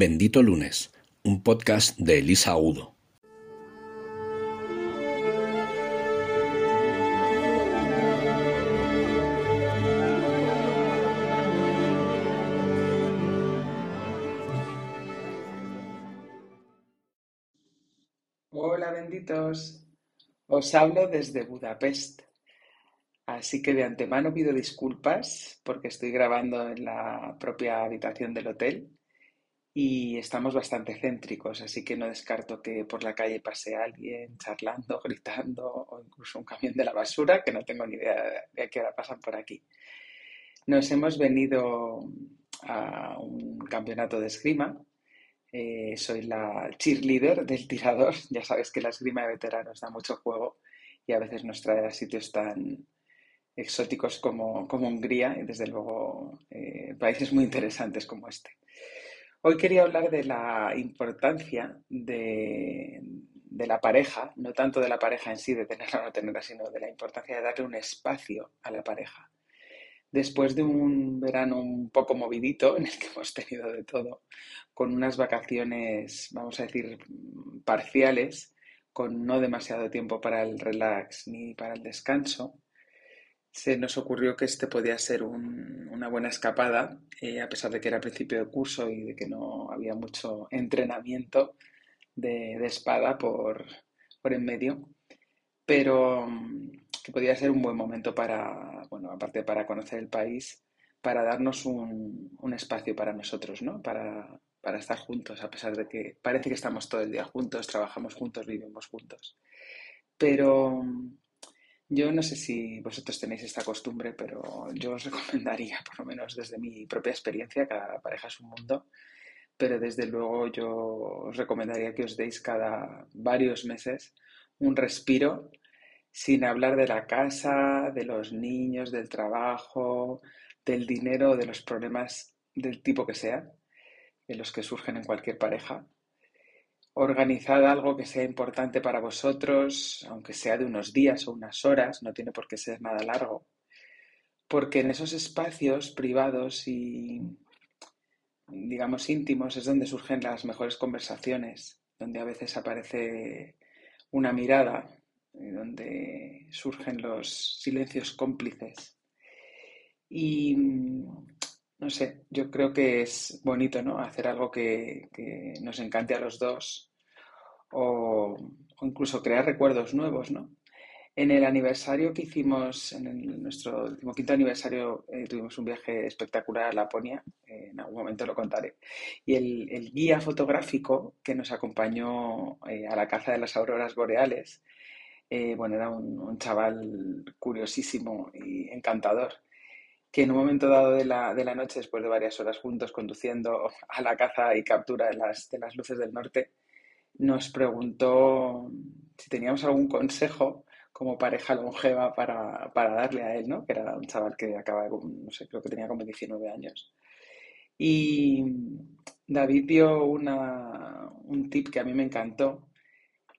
Bendito Lunes, un podcast de Elisa Udo. Hola benditos, os hablo desde Budapest, así que de antemano pido disculpas porque estoy grabando en la propia habitación del hotel y estamos bastante céntricos, así que no descarto que por la calle pase alguien charlando, gritando o incluso un camión de la basura, que no tengo ni idea de a qué hora pasan por aquí. Nos hemos venido a un campeonato de esgrima. Eh, soy la cheerleader del tirador. Ya sabes que la esgrima de veteranos da mucho juego y a veces nos trae a sitios tan exóticos como, como Hungría y desde luego eh, países muy interesantes como este. Hoy quería hablar de la importancia de, la pareja, no tanto de la pareja en sí, de tenerla o no tenerla, sino de la importancia de darle un espacio a la pareja. Después de un verano un poco movidito, en el que hemos tenido de todo, con unas vacaciones, vamos a decir, parciales, con no demasiado tiempo para el relax ni para el descanso, se nos ocurrió que este podía ser una buena escapada, eh, a pesar de que era principio de curso y de que no había mucho entrenamiento de, espada por, en medio, pero mm, que podía ser un buen momento para, bueno, aparte para conocer el país, para darnos un, espacio para nosotros, ¿no? Para, para estar juntos, a pesar de que parece que estamos todo el día juntos, trabajamos juntos, vivimos juntos. Pero mm, yo no sé si vosotros tenéis esta costumbre, pero yo os recomendaría, por lo menos desde mi propia experiencia, cada pareja es un mundo, pero desde luego yo os recomendaría que os deis cada varios meses un respiro sin hablar de la casa, de los niños, del trabajo, del dinero, de los problemas del tipo que sea, de los que surgen en cualquier pareja organizad algo que sea importante para vosotros, aunque sea de unos días o unas horas, no tiene por qué ser nada largo, porque en esos espacios privados y, digamos, íntimos es donde surgen las mejores conversaciones, donde a veces aparece una mirada, donde surgen los silencios cómplices. Y no sé, yo creo que es bonito, ¿no? Hacer algo que, que nos encante a los dos o, incluso crear recuerdos nuevos, ¿no? En el aniversario que hicimos, en nuestro decimoquinto aniversario, eh, tuvimos un viaje espectacular a Laponia, eh, en algún momento lo contaré, y el, guía fotográfico que nos acompañó eh, a la caza de las auroras boreales, bueno, era un, chaval curiosísimo y encantador, que en un momento dado de la, de la, noche, después de varias horas juntos conduciendo a la caza y captura de las luces del norte, nos preguntó si teníamos algún consejo como pareja longeva para, darle a él, ¿no? Que era un chaval que acaba, no sé, creo que tenía como 19 años. Y David dio una, un tip que a mí me encantó,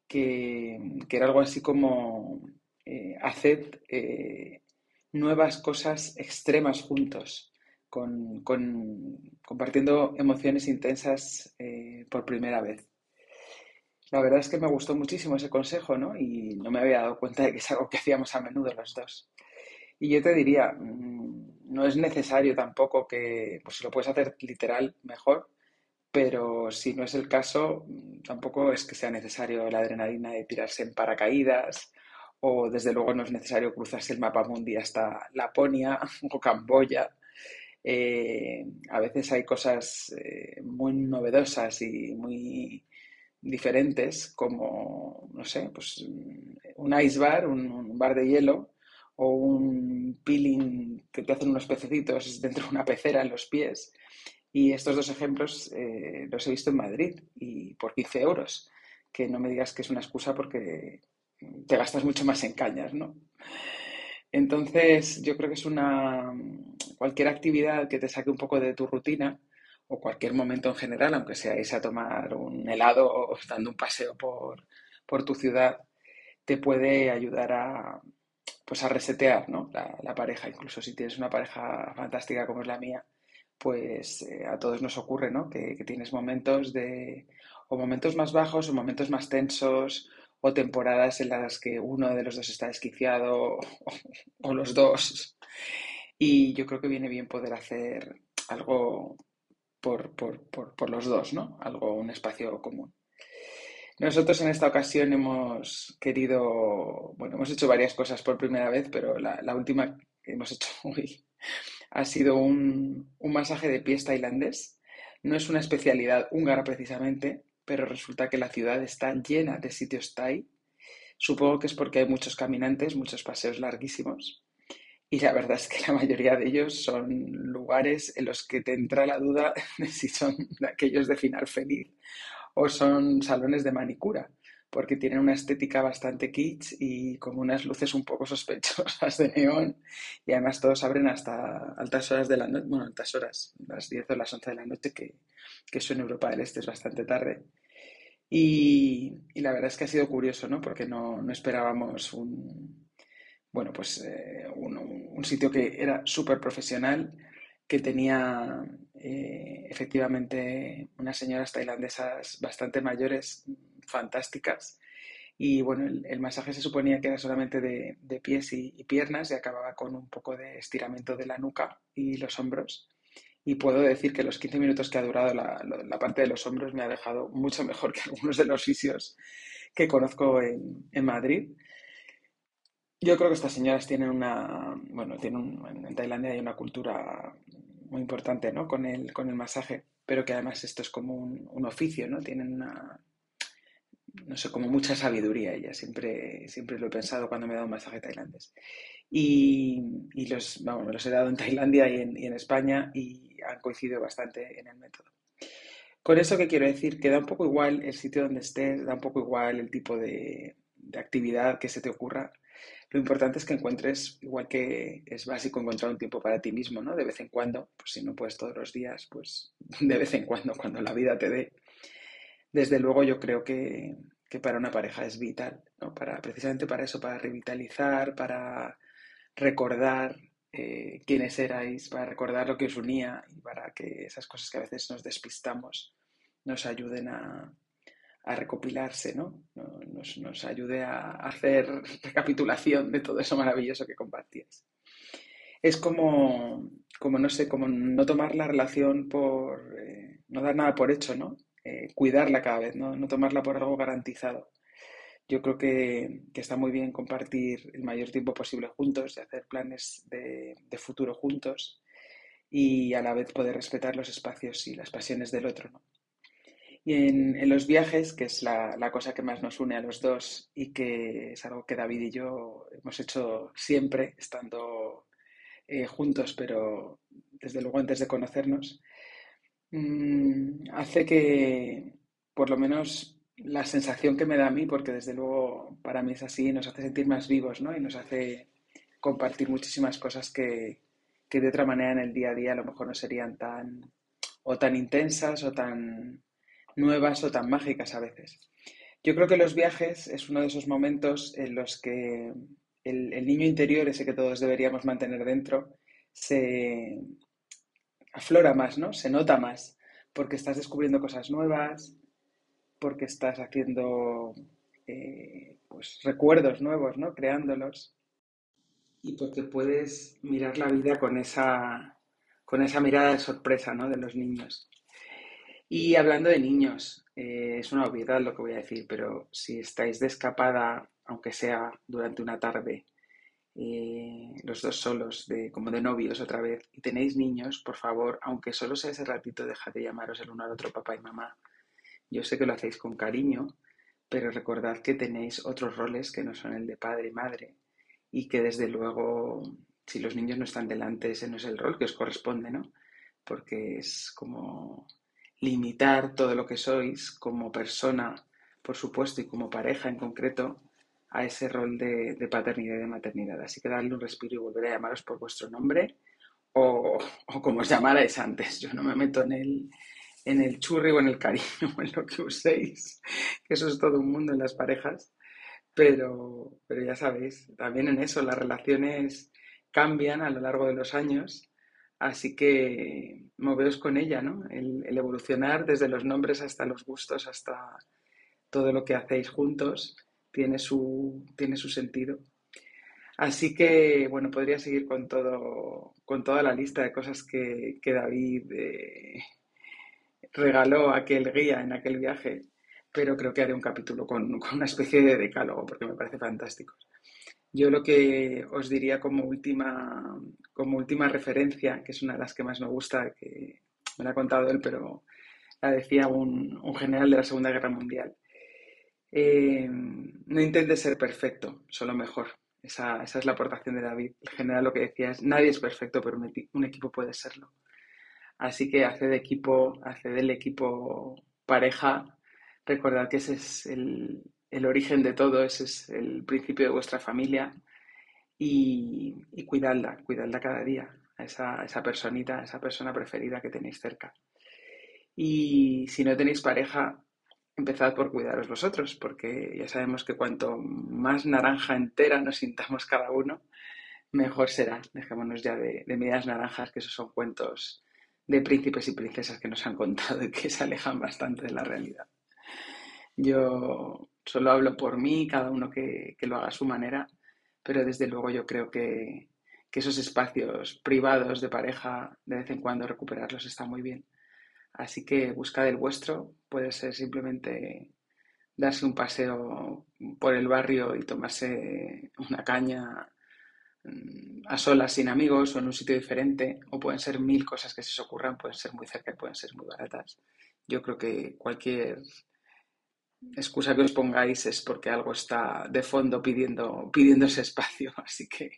que, era algo así como eh, haced eh, nuevas cosas extremas juntos, con, compartiendo emociones intensas eh, por primera vez. La verdad es que me gustó muchísimo ese consejo, ¿no? Y no me había dado cuenta de que es algo que hacíamos a menudo los dos. Y yo te diría, mm, no es necesario tampoco que, pues si lo puedes hacer literal, mejor, pero si no es el caso, mm, tampoco es que sea necesario la adrenalina de tirarse en paracaídas, o desde luego no es necesario cruzarse el mapa mundi hasta Laponia o Camboya. Eh, a veces hay cosas eh, muy novedosas y muy diferentes como, no sé, pues un ice bar, un, bar de hielo o un peeling que te hacen unos pececitos dentro de una pecera en los pies. Y estos dos ejemplos eh, los he visto en Madrid y por 15 euros. Que no me digas que es una excusa porque te gastas mucho más en cañas, ¿no? Entonces, yo creo que es una. cualquier actividad que te saque un poco de tu rutina o cualquier momento en general, aunque sea irse a tomar un helado o dando un paseo por, tu ciudad, te puede ayudar a, pues a resetear ¿no? la, pareja. Incluso si tienes una pareja fantástica como es la mía, pues eh, a todos nos ocurre, ¿no? Que, tienes momentos de, o momentos más bajos o momentos más tensos o temporadas en las que uno de los dos está desquiciado o, los dos. Y yo creo que viene bien poder hacer algo por, por, los dos, ¿no? Algo, un espacio común. Nosotros en esta ocasión hemos querido, bueno, hemos hecho varias cosas por primera vez, pero la, la última que hemos hecho hoy ha sido un, masaje de pies tailandés. No es una especialidad húngara precisamente, pero resulta que la ciudad está llena de sitios thai. Supongo que es porque hay muchos caminantes, muchos paseos larguísimos. Y la verdad es que la mayoría de ellos son lugares en los que te entra la duda de si son aquellos de final feliz o son salones de manicura porque tienen una estética bastante kitsch y como unas luces un poco sospechosas de neón y además todos abren hasta altas horas de la noche, bueno, altas horas, las 10 o las 11 de la noche, que, que eso en Europa del Este es bastante tarde. Y, la verdad es que ha sido curioso, ¿no? Porque no, esperábamos un, bueno, pues eh, un, sitio que era súper profesional, que tenía eh, efectivamente unas señoras tailandesas bastante mayores, fantásticas. Y bueno, el, masaje se suponía que era solamente de, pies y, piernas y acababa con un poco de estiramiento de la nuca y los hombros. Y puedo decir que los 15 minutos que ha durado la, parte de los hombros me ha dejado mucho mejor que algunos de los sitios que conozco en, Madrid. Yo creo que estas señoras tienen una, bueno, tienen en Tailandia hay una cultura muy importante, ¿no? Con el, con el masaje, pero que además esto es como un, un oficio, ¿no? Tienen una, no sé, como mucha sabiduría ella, siempre, siempre lo he pensado cuando me he dado un masaje tailandés. Y, los, vamos, me los he dado en Tailandia y en, España y han coincidido bastante en el método. Con eso, ¿qué quiero decir? Que da un poco igual el sitio donde estés, da un poco igual el tipo de, de actividad que se te ocurra. Lo importante es que encuentres, igual que es básico encontrar un tiempo para ti mismo, ¿no? De vez en cuando, pues si no puedes todos los días, pues de vez en cuando, cuando la vida te dé, desde luego yo creo que, para una pareja es vital, ¿no? Para, precisamente para eso, para revitalizar, para recordar eh, quiénes erais, para recordar lo que os unía y para que esas cosas que a veces nos despistamos nos ayuden a, recopilarse, ¿no? Nos, ayude a hacer recapitulación de todo eso maravilloso que compartías. Es como, como no sé, como no tomar la relación por, eh, no dar nada por hecho, ¿no? Eh, cuidarla cada vez, ¿no? tomarla por algo garantizado. Yo creo que, está muy bien compartir el mayor tiempo posible juntos, y hacer planes de, futuro juntos y a la vez poder respetar los espacios y las pasiones del otro. Y en, los viajes, que es la, cosa que más nos une a los dos y que es algo que David y yo hemos hecho siempre estando eh, juntos, pero desde luego antes de conocernos, Mm, hace que, por lo menos, la sensación que me da a mí, porque desde luego para mí es así, nos hace sentir más vivos, ¿no? Y nos hace compartir muchísimas cosas que, que de otra manera en el día a día a lo mejor no serían tan o tan intensas o tan nuevas o tan mágicas a veces. Yo creo que los viajes es uno de esos momentos en los que el, niño interior, ese que todos deberíamos mantener dentro, se, aflora más, ¿no? Se nota más, porque estás descubriendo cosas nuevas, porque estás haciendo eh, pues, recuerdos nuevos, ¿no? Creándolos. Y porque puedes mirar la vida con esa, con esa mirada de sorpresa, ¿no? De los niños. Y hablando de niños, eh, es una obviedad lo que voy a decir, pero si estáis de escapada, aunque sea durante una tarde, eh, los dos solos, de, como de novios otra vez, y tenéis niños, por favor, aunque solo sea ese ratito, dejad de llamaros el uno al otro papá y mamá. Yo sé que lo hacéis con cariño, pero recordad que tenéis otros roles que no son el de padre y madre, y que desde luego, si los niños no están delante, ese no es el rol que os corresponde, ¿no? Porque es como limitar todo lo que sois como persona, por supuesto, y como pareja en concreto, a ese rol de, paternidad y de maternidad. Así que darle un respiro y volver a llamaros por vuestro nombre o, como os llamarais antes. Yo no me meto en el, en el churri o en el cariño o en lo que uséis, que eso es todo un mundo en las parejas. Pero, pero ya sabéis, también en eso las relaciones cambian a lo largo de los años. Así que moveos con ella, ¿no? El, evolucionar desde los nombres hasta los gustos, hasta todo lo que hacéis juntos, tiene su, tiene su sentido. Así que, bueno, podría seguir con, todo, con toda la lista de cosas que, David eh, regaló a aquel guía en aquel viaje, pero creo que haré un capítulo con, con una especie de decálogo porque me parece fantástico. Yo lo que os diría como última, como última referencia, que es una de las que más me gusta, que me la ha contado él, pero la decía un, general de la Segunda Guerra Mundial. Eh, no intentes ser perfecto, solo mejor. Esa, esa, es la aportación de David. El general lo que decía es, nadie es perfecto, pero un equipo puede serlo. Así que hace de equipo, hace del equipo pareja. Recordad que ese es el, el origen de todo, ese es el principio de vuestra familia y, cuidadla, cuidadla cada día, a esa, esa personita, a esa persona preferida que tenéis cerca. Y si no tenéis pareja, empezad por cuidaros vosotros, porque ya sabemos que cuanto más naranja entera nos sintamos cada uno, mejor será. Dejémonos ya de, de medias naranjas, que esos son cuentos de príncipes y princesas que nos han contado y que se alejan bastante de la realidad. Yo solo hablo por mí, cada uno que, lo haga a su manera, pero desde luego yo creo que, esos espacios privados de pareja, de vez en cuando recuperarlos está muy bien. Así que buscad el vuestro, puede ser simplemente darse un paseo por el barrio y tomarse una caña mm, a solas sin amigos o en un sitio diferente, o pueden ser mil cosas que se os ocurran, pueden ser muy cerca pueden ser muy baratas. Yo creo que cualquier excusa que os pongáis es porque algo está de fondo pidiendo, pidiendo ese espacio. Así que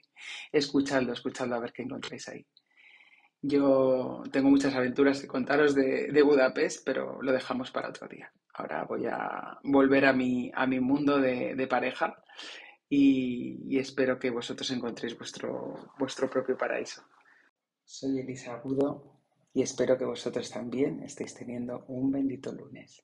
escuchadlo, escuchadlo a ver qué encontráis ahí. Yo tengo muchas aventuras que contaros de, Budapest, pero lo dejamos para otro día. Ahora voy a volver a mi, a mi mundo de, pareja y, espero que vosotros encontréis vuestro, vuestro propio paraíso. Soy Elisa Agudo y espero que vosotros también estéis teniendo un bendito lunes.